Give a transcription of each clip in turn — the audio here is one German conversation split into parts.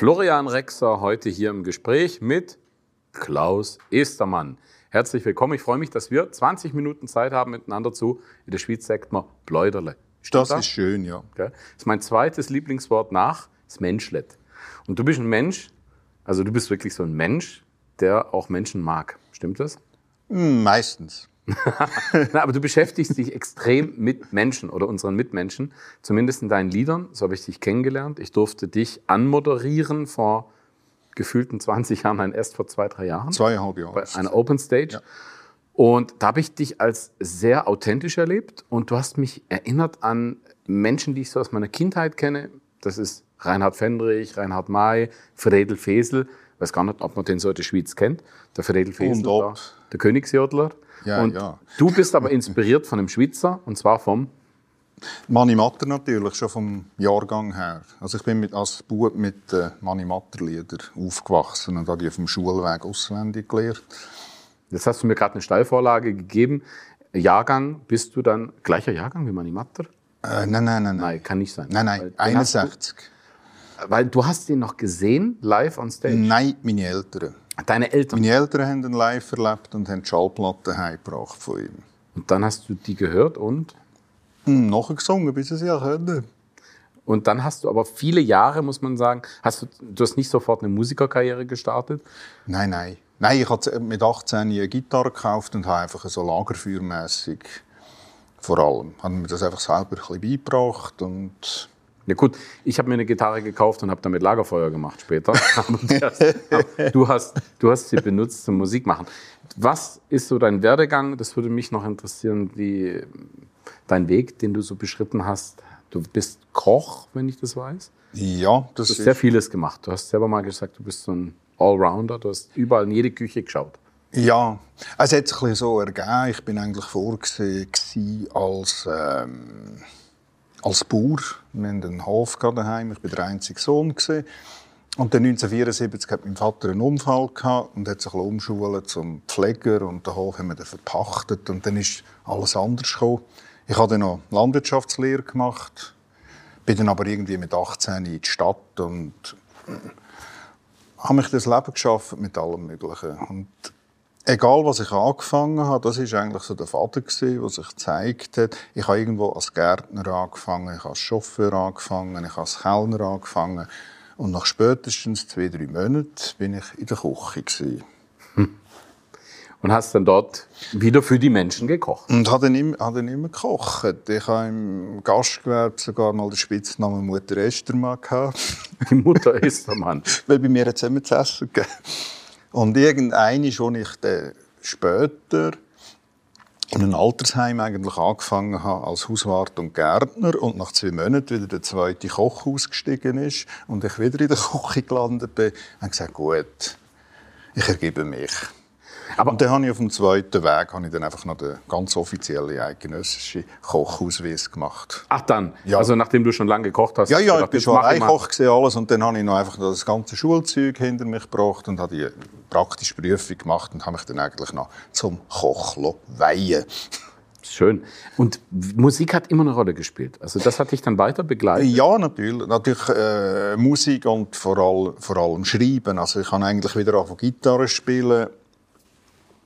Florian Rexer heute hier im Gespräch mit Klaus Estermann. Herzlich willkommen. Ich freue mich, dass wir 20 Minuten Zeit haben miteinander zu. In der Schweiz sagt man Bläuderle. Das, das ist schön, ja. Das ist mein zweites Lieblingswort nach das Menschlet. Und du bist ein Mensch, also du bist wirklich so ein Mensch, der auch Menschen mag. Stimmt das? Hm, meistens. Na, aber du beschäftigst dich extrem mit Menschen oder unseren Mitmenschen, zumindest in deinen Liedern. So habe ich dich kennengelernt. Ich durfte dich anmoderieren vor gefühlten 20 Jahren, nein, erst vor zwei, drei Jahren. Zweieinhalb Jahre. Bei einer Open Stage. Ja. Und da habe ich dich als sehr authentisch erlebt und du hast mich erinnert an Menschen, die ich so aus meiner Kindheit kenne. Das ist Reinhard Fendrich, Reinhard May, Fredel Fesel. Ich weiß gar nicht, ob man den so in der Schweiz kennt. Der Fredel Fesel, der, der Königsjodler. Ja, und ja. du bist aber inspiriert von einem Schweizer, und zwar vom Mani Matter natürlich, schon vom Jahrgang her. Also ich bin mit, als Bub mit äh, Mani Matter Lieder aufgewachsen und habe die auf dem Schulweg auswendig gelernt. Jetzt hast du mir gerade eine Steilvorlage gegeben. Jahrgang, bist du dann gleicher Jahrgang wie Mani Matter? Äh, nein, nein, nein, nein. Kann nicht sein. Nein, nein, 61. Du, weil du hast ihn noch gesehen, live on stage? Nein, meine Eltern. Deine Eltern? Meine Eltern haben ihn live erlebt und haben die Schallplatte heimgebracht von ihm. Und dann hast du die gehört und? Hm, nachher gesungen, bis es ja können. Und dann hast du aber viele Jahre, muss man sagen, hast du, du hast nicht sofort eine Musikerkarriere gestartet? Nein, nein. Nein, ich habe mit 18 eine Gitarre gekauft und habe einfach so lagerfeuermässig vor allem. Habe mir das einfach selber ein bisschen beigebracht und ja gut, ich habe mir eine Gitarre gekauft und habe damit Lagerfeuer gemacht später. du, hast, du hast sie benutzt zum Musik machen. Was ist so dein Werdegang? Das würde mich noch interessieren, wie dein Weg, den du so beschritten hast. Du bist Koch, wenn ich das weiß. Ja, das Du hast sehr vieles gemacht. Du hast selber mal gesagt, du bist so ein Allrounder. Du hast überall in jede Küche geschaut. Ja, es hat sich so ergeben. Ich bin eigentlich vorgesehen als ähm, als Bauer. Wir hatten einen Hof daheim. Ich war der einzige Sohn. Und dann 1974 hat mein Vater einen Unfall gehabt und hat sich umschulen zum Pfleger und den Hof haben wir dann verpachtet und dann ist alles anders gekommen. Ich habe dann noch Landwirtschaftslehre gemacht, bin dann aber irgendwie mit 18 in die Stadt und habe mich das Leben geschafft mit allem Möglichen. Und egal was ich angefangen habe, das ist eigentlich so der Vater der sich gezeigt hat. Ich habe irgendwo als Gärtner angefangen, ich habe als Chauffeur angefangen, ich habe als Kellner angefangen und nach spätestens zwei, drei Monaten bin ich in der Küche gewesen. Und hast dann dort wieder für die Menschen gekocht? Und habe dann immer, habe dann immer gekocht. Ich habe im Gastgewerbe sogar mal den Spitznamen Mutter Estermann gehabt. Die Mutter Estermann? Weil bei mir hat immer zu essen gegeben. Und irgendeine schon ich dann später in einem Altersheim eigentlich angefangen habe als Hauswart und Gärtner und nach zwei Monaten wieder der zweite Koch ausgestiegen ist und ich wieder in der Küche gelandet bin, habe ich gesagt, gut, ich ergebe mich. Aber und dann habe ich auf dem zweiten Weg habe ich dann einfach noch den ganz offiziellen eidgenössischen Kochausweis gemacht. Ach dann? Ja. Also nachdem du schon lange gekocht hast? Ja, ja, gedacht, ich bin schon Koch gesehen alles und dann habe ich noch einfach das ganze Schulzeug hinter mich gebracht und habe die praktische Prüfung gemacht und habe mich dann eigentlich noch zum Koch weihen. Schön. Und Musik hat immer eine Rolle gespielt. Also das hat dich dann weiter begleitet? Ja, natürlich. Natürlich äh, Musik und vor allem, vor allem Schreiben. Also ich habe eigentlich wieder auf Gitarre spielen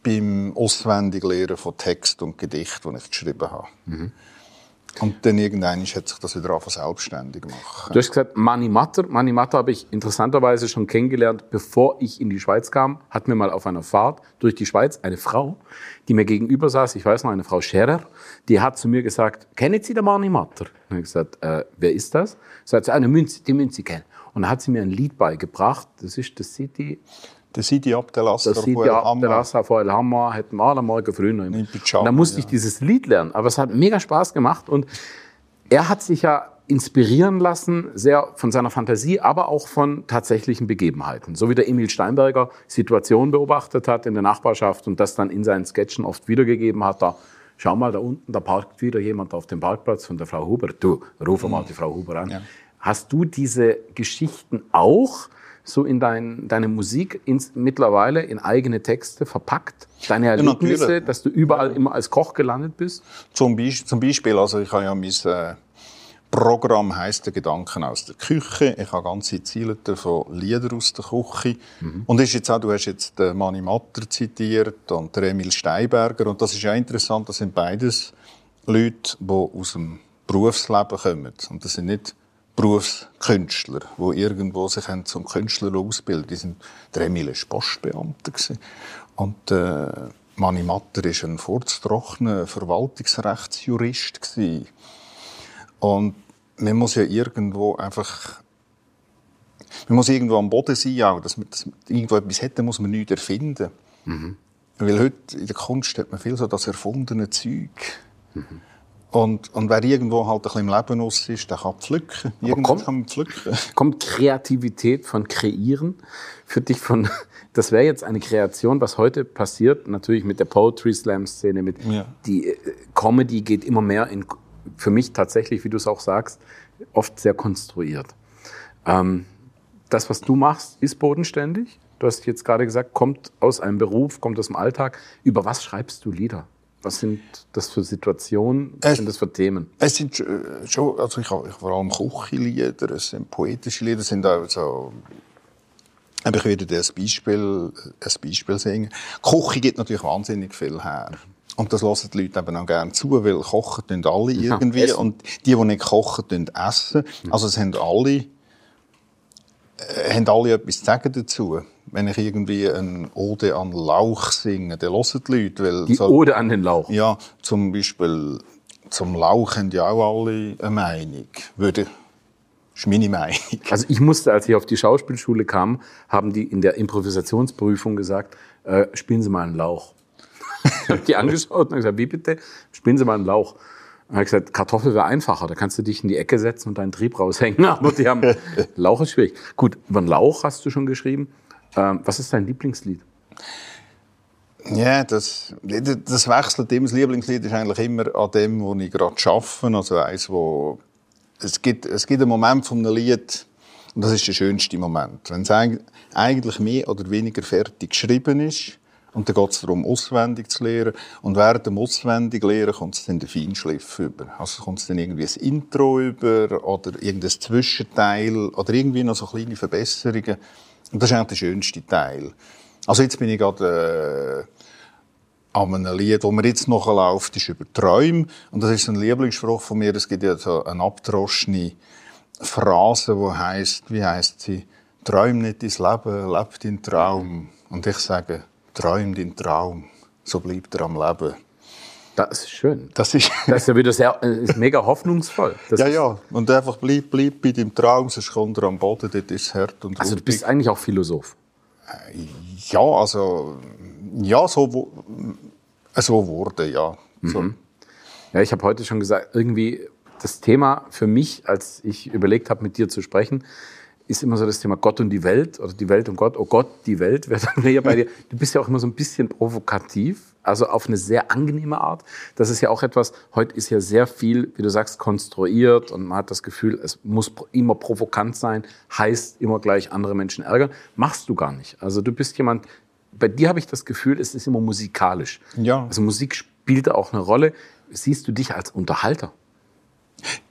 beim Auswendiglernen von Text und Gedicht, die ich geschrieben habe. Mhm. Und dann irgendwann hat sich das wieder einfach selbstständig gemacht. Du hast gesagt, Mani Matter. Mani Matter habe ich interessanterweise schon kennengelernt, bevor ich in die Schweiz kam. Hat mir mal auf einer Fahrt durch die Schweiz eine Frau, die mir gegenüber saß, ich weiß noch, eine Frau Scherer, die hat zu mir gesagt, kennen Sie den Mani Matter? Und ich gesagt, äh, wer ist das? Sie hat eine Münze, die Münze kennen. Und dann hat sie mir ein Lied beigebracht. Das ist The City der Sidi Abdelasser der Sidi Abdelasser von El Hammer hätten wir alle Morgen früh noch im Und dann musste ich dieses Lied lernen. Aber es hat mega Spaß gemacht. Und er hat sich ja inspirieren lassen, sehr von seiner Fantasie, aber auch von tatsächlichen Begebenheiten. So wie der Emil Steinberger Situationen beobachtet hat in der Nachbarschaft und das dann in seinen Sketchen oft wiedergegeben hat. Da, schau mal, da unten, da parkt wieder jemand auf dem Parkplatz von der Frau Huber. Du, ruf mal die Frau Huber an. Ja Hast du diese Geschichten auch so in dein, deine Musik ins, mittlerweile in eigene Texte verpackt? Deine Erlebnisse, ja, dass du überall immer als Koch gelandet bist? Zum, Beispiel, zum Beispiel also ich habe ja mein äh, Programm heißt der Gedanken aus der Küche. Ich habe ganze Ziele von Lieder aus der Küche. Mhm. Und ist jetzt auch, du hast jetzt den Mani Matter zitiert und den Emil Steinberger. Und das ist ja interessant, das sind beides Leute, die aus dem Berufsleben kommen. Und das sind nicht Berufskünstler, die irgendwo sich haben zum Künstler ausbilden. Die sind, der Emil war Postbeamter. Und äh, Mani Matter war ein vorzutrockener Verwaltungsrechtsjurist. Und man muss ja irgendwo einfach man muss irgendwo am Boden sein, auch, dass man, dass man irgendwo etwas hätte, muss man nichts erfinden. Mhm. Weil heute in der Kunst hat man viel so das erfundene Zeug. Mhm. Und, und wer irgendwo halt ein bisschen im Leben aus ist, der kann pflücken. Kommt, kann pflücken. Kommt Kreativität von Kreieren für dich von, das wäre jetzt eine Kreation, was heute passiert, natürlich mit der Poetry Slam Szene, mit ja. die äh, Comedy geht immer mehr in, für mich tatsächlich, wie du es auch sagst, oft sehr konstruiert. Ähm, das, was du machst, ist bodenständig. Du hast jetzt gerade gesagt, kommt aus einem Beruf, kommt aus dem Alltag. Über was schreibst du Lieder? Was sind das für Situationen? Was es, sind das für Themen? Es sind äh, schon, also ich habe vor allem Küchenlieder, es sind poetische Lieder, es sind auch so aber ich werde dir ein Beispiel, ein Beispiel singen. Küche gibt natürlich wahnsinnig viel her. Und das lassen die Leute eben auch gerne zu, weil kochen tun alle irgendwie. Ja, und die, die nicht kochen, tun essen. Also es haben alle, äh, haben alle etwas zu sagen dazu wenn ich irgendwie eine Ode an Lauch singe, dann hören die Leute. Weil die so, Ode an den Lauch? Ja, zum Beispiel zum Lauch haben ja auch alle eine Meinung. Würde, das ist meine Meinung. Also ich musste, als ich auf die Schauspielschule kam, haben die in der Improvisationsprüfung gesagt, äh, spielen Sie mal einen Lauch. ich habe die angeschaut und gesagt, wie bitte? Spielen Sie mal einen Lauch. Und habe gesagt, Kartoffel wäre einfacher, da kannst du dich in die Ecke setzen und deinen Trieb raushängen. Aber die haben, Lauch ist schwierig. Gut, über einen Lauch hast du schon geschrieben. Ähm, was ist dein Lieblingslied? Ja, das, das wechselt immer. Das Lieblingslied ist eigentlich immer an dem, wo ich gerade arbeite. Also eins, wo es gibt, es gibt einen Moment von einem Lied, und das ist der schönste Moment. Wenn es eigentlich mehr oder weniger fertig geschrieben ist, und dann geht es darum, auswendig zu lernen. Und während dem auswendig lernen kommt es dann den Feinschliff über. Also kommt es dann irgendwie ein Intro über oder irgendein Zwischenteil oder irgendwie noch so kleine Verbesserungen. Und das ist eigentlich der schönste Teil. Also jetzt bin ich gerade äh, an einem Lied, das mir jetzt noch läuft, ist über Träume. Und das ist ein Lieblingsspruch von mir. Es gibt ja so eine abdroschene Phrase, die heißt, wie heißt sie? Träum nicht dein Leben, leb dein Traum. Und ich sage, träum dein Traum, so bleibt er am Leben. Das ist schön. Das ist, das ist ja wieder sehr, ist mega hoffnungsvoll. Das ja, ja. Und einfach bleib, bleib bei deinem Traum, sonst kommt er am Boden, dort ist es hart und Also du bist eigentlich auch Philosoph? Äh, ja, also, ja, so, so wurde, ja. So. Mhm. Ja, ich habe heute schon gesagt, irgendwie das Thema für mich, als ich überlegt habe, mit dir zu sprechen, ist immer so das Thema Gott und die Welt oder die Welt und Gott. Oh Gott, die Welt wäre dann hier bei dir. Du bist ja auch immer so ein bisschen provokativ, also auf eine sehr angenehme Art. Das ist ja auch etwas, heute ist ja sehr viel, wie du sagst, konstruiert und man hat das Gefühl, es muss immer provokant sein, heißt immer gleich andere Menschen ärgern. Machst du gar nicht. Also du bist jemand, bei dir habe ich das Gefühl, es ist immer musikalisch. Ja. Also Musik spielt auch eine Rolle. Siehst du dich als Unterhalter?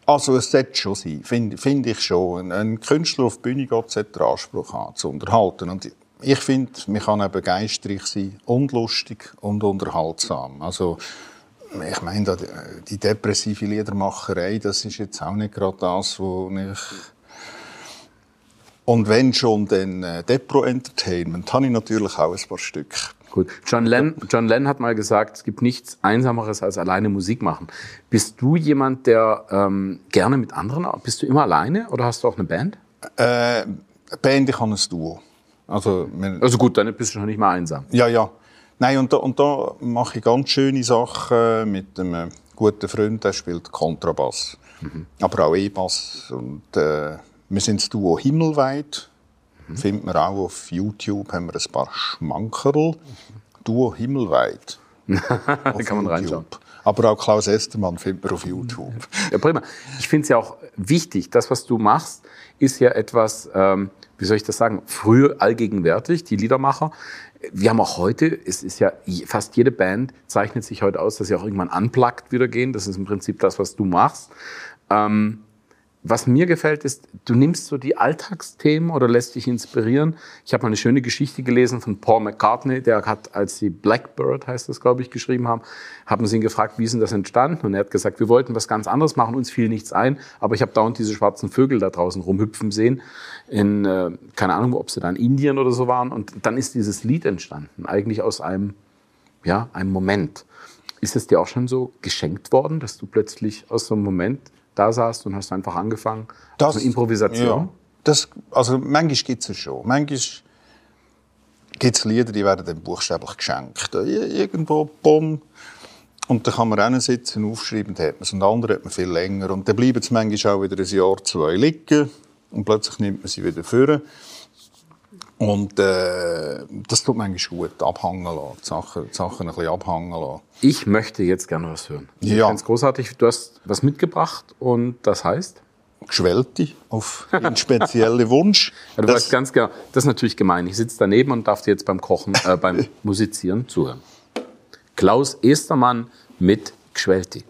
Also es sollte schon sein, finde find ich schon. Ein Künstler auf die Bühne geht, sollte den Anspruch haben, zu unterhalten. Und ich finde, man kann eben begeisterlich sein und lustig und unterhaltsam. Also ich meine, die depressive Liedermacherei, das ist jetzt auch nicht gerade das, wo ich... Und wenn schon, dann äh, Depro-Entertainment, habe ich natürlich auch ein paar Stück. Gut. John Lennon, John Lennon hat mal gesagt, es gibt nichts Einsameres als alleine Musik machen. Bist du jemand, der ähm, gerne mit anderen, bist du immer alleine oder hast du auch eine Band? Äh, Band, ich habe ein Duo. Also, also gut, dann bist du schon nicht mal einsam. Ja, ja. Nein, und da, und da mache ich ganz schöne Sachen mit einem guten Freund, der spielt Kontrabass. Mhm. Aber auch E-Bass. Und äh, wir sind das Duo Himmelweit. Mhm. Findet man auch auf YouTube, haben wir ein paar Schmankerl. Mhm. Duo Himmelweit. da kann man reinschauen. Aber auch Klaus Estermann findet man auf YouTube. Ja, prima. Ich finde es ja auch wichtig, das, was du machst, ist ja etwas, ähm, wie soll ich das sagen, früher allgegenwärtig, die Liedermacher. Wir haben auch heute, es ist ja fast jede Band zeichnet sich heute aus, dass sie auch irgendwann unplugged wieder gehen. Das ist im Prinzip das, was du machst. Ähm, was mir gefällt, ist, du nimmst so die Alltagsthemen oder lässt dich inspirieren. Ich habe mal eine schöne Geschichte gelesen von Paul McCartney, der hat, als sie Blackbird, heißt das, glaube ich, geschrieben haben, haben sie ihn gefragt, wie ist denn das entstanden? Und er hat gesagt, wir wollten was ganz anderes machen, uns fiel nichts ein, aber ich habe dauernd diese schwarzen Vögel da draußen rumhüpfen sehen. In, äh, keine Ahnung, ob sie da in Indien oder so waren. Und dann ist dieses Lied entstanden, eigentlich aus einem, ja, einem Moment. Ist es dir auch schon so geschenkt worden, dass du plötzlich aus so einem Moment da saßt und hast einfach angefangen? Das, eine Improvisation? Ja, das, also manchmal gibt es schon. Manchmal gibt es Lieder, die werden dann buchstäblich geschenkt. Irgendwo, bumm. Und dann kann man auch sitzen, aufschreiben, hat man es. Und andere hat man viel länger. Und dann bleiben sie manchmal auch wieder ein Jahr, zwei liegen. Und plötzlich nimmt man sie wieder vor. Und äh, das tut manchmal gut, abhängen lassen, die Sachen, die Sachen ein bisschen abhängen lassen. Ich möchte jetzt gerne was hören. Ja. Ich finde es großartig. Du hast was mitgebracht und das heißt? Geschwellte auf einen speziellen Wunsch. Ja, du das weißt ganz genau, das ist natürlich gemein. Ich sitze daneben und darf dir jetzt beim Kochen, äh, beim Musizieren zuhören. Klaus Estermann mit Geschwelti.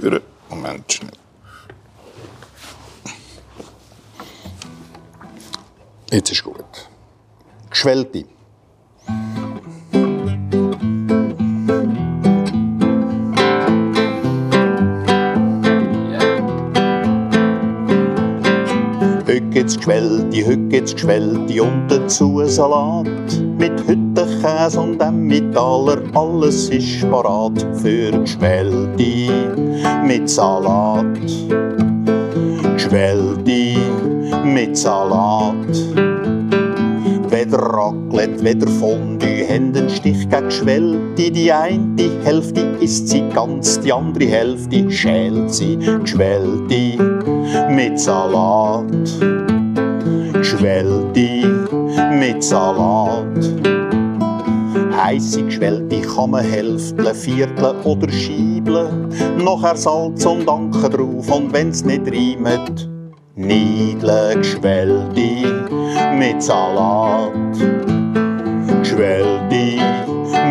Führen. Moment, schnell. Jetzt ist gut. Geschwellte. Heute gibt's Geschwellte, heute gibt's Geschwellte und dazu Salat mit Hüttenkäse und Emmentaler. Alles ist parat für Geschwellte mit Salat. Geschwellte mit Salat. Weder Raclette, weder Fondue, Händen Stich gegen Geschwellte. Die eine Hälfte isst sie ganz, die andere Hälfte schält sie. Geschwellte mit Salat. Geschwellte mit Salat. Heisse Geschwellte hälfteln, vierteln oder schiebeln. Nachher Salz und Anken drauf und wenn's nicht reimet, Niedeln Geschwellte mit Salat. Geschwellte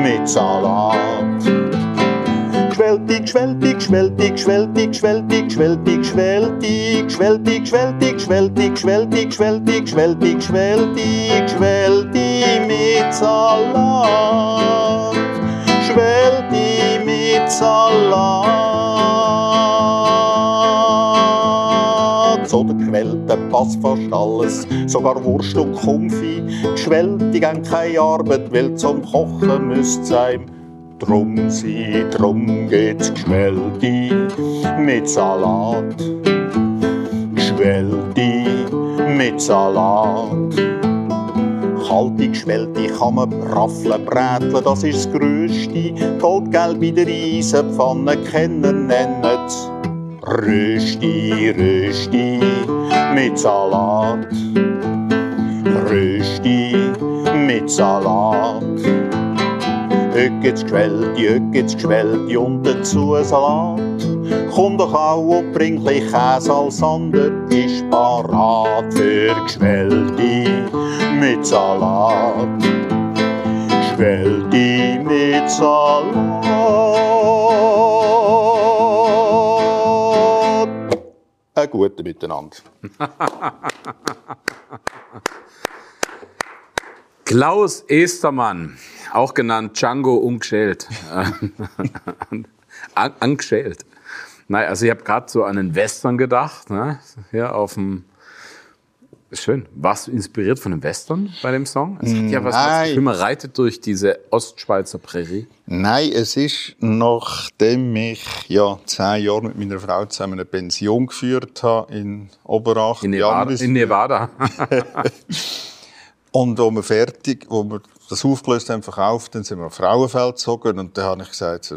mit Salat. Geschwelti, geschwelti, geschwelti, geschwelti, geschwelti, geschwelti, geschwelti, geschwelti, geschwelti, geschwelti, geschwelti, geschwelti, geschwelti, geschwelti, geschwelti mit Salat. Geschwelti mit Salat. So der Geschwellte passt fast alles, sogar Wurst und Konfi. Geschwelti gehen keine Arbeit, weil zum Kochen müsst sein. Drum sie, drum geht's Geschwelti mit Salat. Geschwelti mit Salat. Kalte kann man raffeln, bräteln, das ist das Größte. Goldgelb in der Eisenpfanne kennen nennen's Rösti, Rösti mit Salat. Rösti mit Salat. Geschwellte, heute gibt's Geschwellte und dazu Salat. Komm doch auch und bring chli Käse, als ander ist parat für Geschwellte mit Salat. Geschwellte mit Salat. Ein guter Miteinander. Klaus Estermann, auch genannt Django ungeschält. Angeschält. Nein, also ich habe gerade so an einen Western gedacht, ne? hier auf dem Schön. Warst du inspiriert von einem Western bei dem Song? Es hat ja was, was man reitet durch diese Ostschweizer Prärie. Nein, es ist, nachdem ich ja zehn Jahre mit meiner Frau zusammen eine Pension geführt habe in Oberach. In Nevada. In Nevada. Und wo wir fertig, wo wir das aufgelöst haben, verkauft, dann sind wir auf Frauenfeld gezogen und dann habe ich gesagt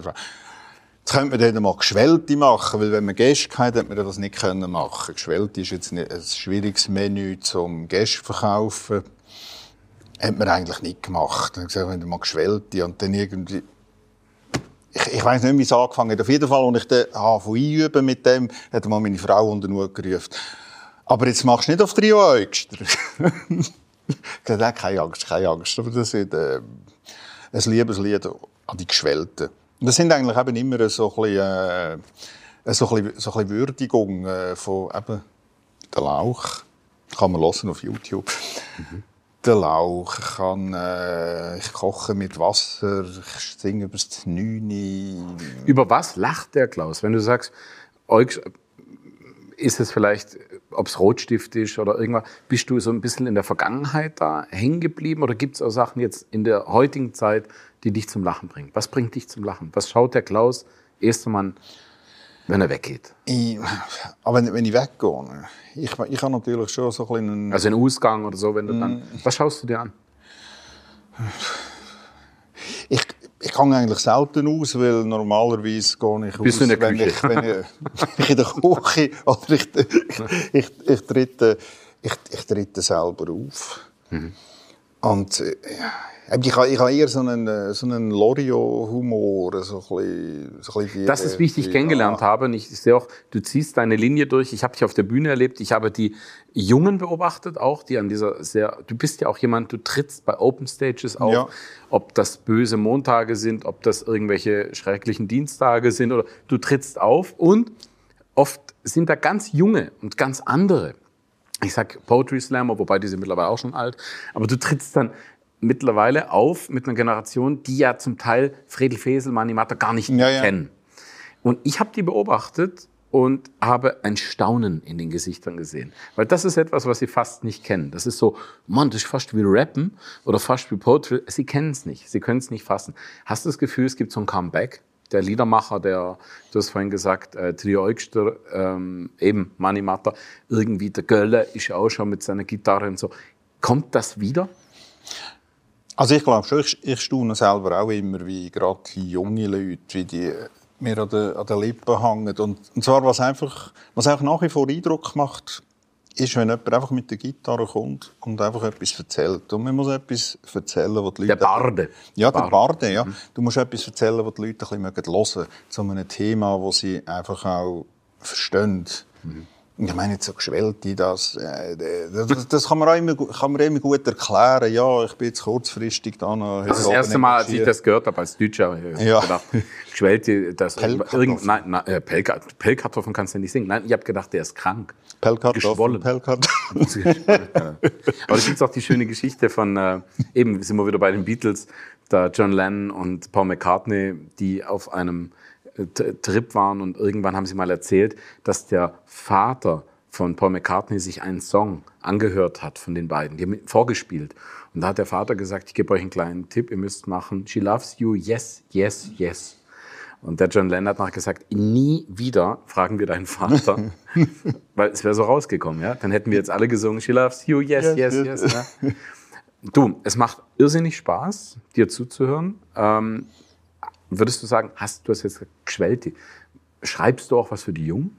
Jetzt könnte man dann mal Geschwellte machen, weil wenn man Gäste hatte, hätte man das nicht können machen. Geschwellte ist jetzt nicht ein schwieriges Menü zum Gäste verkaufen. Hat man eigentlich nicht gemacht. Dann gesagt, wenn mal Geschwellte und dann irgendwie ich, ich weiß nicht, wie es angefangen hat. Auf jeden Fall, als ich dann einüben mit dem, hat mal meine Frau unter den gerufen. Aber jetzt machst du nicht auf drei Äugster. ich gesagt, keine Angst, keine Angst. Aber das ist äh, ein Liebeslied an die Geschwellten. Das sind eigentlich eben immer so ein bisschen, äh, so ein bisschen, so ein bisschen Würdigung äh, von eben der Lauch. Kann man hören auf YouTube. Mhm. Der Lauch, ich, kann, äh, ich koche mit Wasser, ich singe über das Neune. Über was lacht der Klaus? Wenn du sagst, ist es vielleicht, ob es Rotstift ist oder irgendwas, bist du so ein bisschen in der Vergangenheit da hängen geblieben oder gibt es auch Sachen jetzt in der heutigen Zeit, die dich zum Lachen bringen? Was bringt dich zum Lachen? Was schaut der Klaus Estermann, wenn er weggeht? Ich, aber wenn ich weggehe, ne? ich, ich habe natürlich schon so ein bisschen... Also einen Ausgang oder so, wenn du dann... Mm. Was schaust du dir an? Gehe eigentlich selten aus, weil normalerweise gehe ich Bist aus, wenn ich, wenn, ich, wenn ich in der Küche oder ich, ich, ich, ich, trete, ich, ich trete selber auf. Mhm. Und äh, ich habe, ich habe eher so einen, äh, so einen Lorio-Humor. So so das ist, wie ich dich kennengelernt habe. Und ich sehe auch, du ziehst deine Linie durch. Ich habe dich auf der Bühne erlebt. Ich habe die Jungen beobachtet auch, die an dieser sehr, du bist ja auch jemand, du trittst bei Open Stages auf. Ja. Ob das böse Montage sind, ob das irgendwelche schrecklichen Dienstage sind oder du trittst auf und oft sind da ganz junge und ganz andere ich sag Poetry Slammer, wobei die sind mittlerweile auch schon alt, aber du trittst dann mittlerweile auf mit einer Generation, die ja zum Teil Fredel Fesel, Mani Matter gar nicht ja, kennen. Ja. Und ich habe die beobachtet und habe ein Staunen in den Gesichtern gesehen. Weil das ist etwas, was sie fast nicht kennen. Das ist so, Mann, das ist fast wie Rappen oder fast wie Poetry. Sie kennen es nicht, sie können es nicht fassen. Hast du das Gefühl, es gibt so ein Comeback? Der Liedermacher, der, du hast vorhin gesagt, äh, Trio Eugster, ähm, eben Mani Matter, irgendwie der Gölle ist auch schon mit seiner Gitarre und so. Kommt das wieder? Also ich glaube schon, ich, ich staune selber auch immer, wie gerade junge Leute, wie die mir an den, an den Lippen hängen. Und, und zwar, was einfach, was auch nach wie vor Eindruck macht, ist, wenn jemand einfach mit der Gitarre kommt und einfach etwas erzählt. Und man muss etwas erzählen, was die Leute... Der Barde. Ja, der Barde, ja. Mhm. Du musst etwas erzählen, was die Leute ein bisschen hören mögen, zu einem Thema, das sie einfach auch verstehen. Mhm. Ich meine, jetzt so Geschwellte, das, äh, das, das kann, man auch immer, kann man immer gut erklären. Ja, ich bin jetzt kurzfristig da noch. Das ist das erste Mal, als ich das gehört habe, als Deutscher, ja. gedacht, Geschwellte, das, irgend, nein, nein, äh, Pellkartoffeln kannst du nicht singen. Nein, ich habe gedacht, der ist krank. Pellkartoffeln. Pellkartoffeln. Aber da gibt auch die schöne Geschichte von, äh, eben sind wir wieder bei den Beatles, da John Lennon und Paul McCartney, die auf einem Trip waren und irgendwann haben sie mal erzählt, dass der Vater von Paul McCartney sich einen Song angehört hat von den beiden. Die haben vorgespielt. Und da hat der Vater gesagt, ich gebe euch einen kleinen Tipp, ihr müsst machen, she loves you, yes, yes, yes. Und der John Lennon hat nachher gesagt, nie wieder fragen wir deinen Vater, weil es wäre so rausgekommen, ja. Dann hätten wir jetzt alle gesungen, she loves you, yes, yes, yes. yes ja? Du, es macht irrsinnig Spaß, dir zuzuhören. Ähm, Würdest du sagen, hast du hast jetzt geschwellt, schreibst du auch was für die Jungen?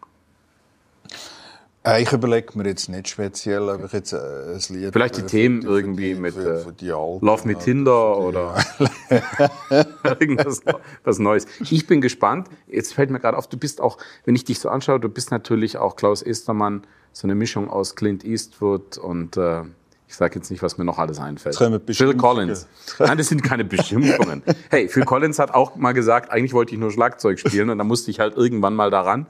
Äh, ich überlege mir jetzt nicht speziell, ob ich jetzt äh, ein Lied... Vielleicht die Themen die, irgendwie die, mit für, für äh, Alten, Love mit Tinder oder irgendwas was Neues. Ich bin gespannt. Jetzt fällt mir gerade auf, du bist auch, wenn ich dich so anschaue, du bist natürlich auch Klaus Estermann, so eine Mischung aus Clint Eastwood und äh, ich sage jetzt nicht, was mir noch alles einfällt. Phil Collins. Nein, das sind keine Beschimpfungen. hey, Phil Collins hat auch mal gesagt, eigentlich wollte ich nur Schlagzeug spielen und dann musste ich halt irgendwann mal daran.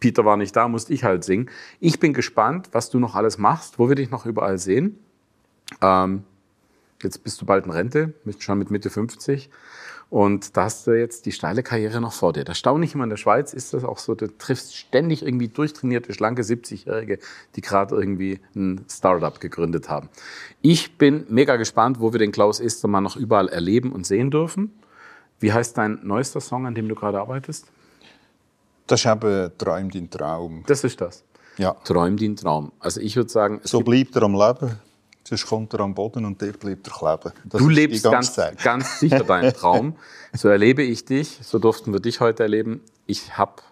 Peter war nicht da, musste ich halt singen. Ich bin gespannt, was du noch alles machst, wo wir dich noch überall sehen. Ähm, jetzt bist du bald in Rente, schon mit Mitte 50. Und da hast du jetzt die steile Karriere noch vor dir. Das Erstaunliche immer in der Schweiz ist das auch so, du triffst ständig irgendwie durchtrainierte, schlanke 70-Jährige, die gerade irgendwie ein Startup gegründet haben. Ich bin mega gespannt, wo wir den Klaus Estermann noch überall erleben und sehen dürfen. Wie heißt dein neuester Song, an dem du gerade arbeitest? Das ist eben Träum dein Traum. Das ist das? Ja. Träum dein Traum. Also ich würde sagen... So bleibt er am Leben. Sonst kommt er am Boden und dort bleibt er kleben. Das du lebst ganz, ganz sicher deinen Traum. So erlebe ich dich, so durften wir dich heute erleben. Ich habe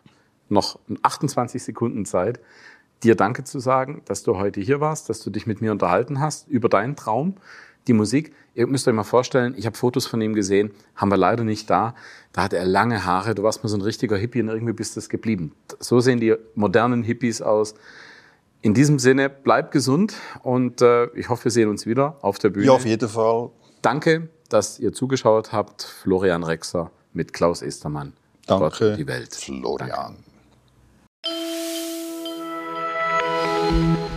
noch 28 Sekunden Zeit, dir Danke zu sagen, dass du heute hier warst, dass du dich mit mir unterhalten hast über deinen Traum, die Musik. Ihr müsst euch mal vorstellen, ich habe Fotos von ihm gesehen, haben wir leider nicht da. Da hatte er lange Haare, du warst mal so ein richtiger Hippie und irgendwie bist du es geblieben. So sehen die modernen Hippies aus. In diesem Sinne, bleib gesund und äh, ich hoffe, wir sehen uns wieder auf der Bühne. Ja, auf jeden Fall. Danke, dass ihr zugeschaut habt. Florian Rexer mit Klaus Estermann. Danke, Gott, die Welt. Florian. Danke.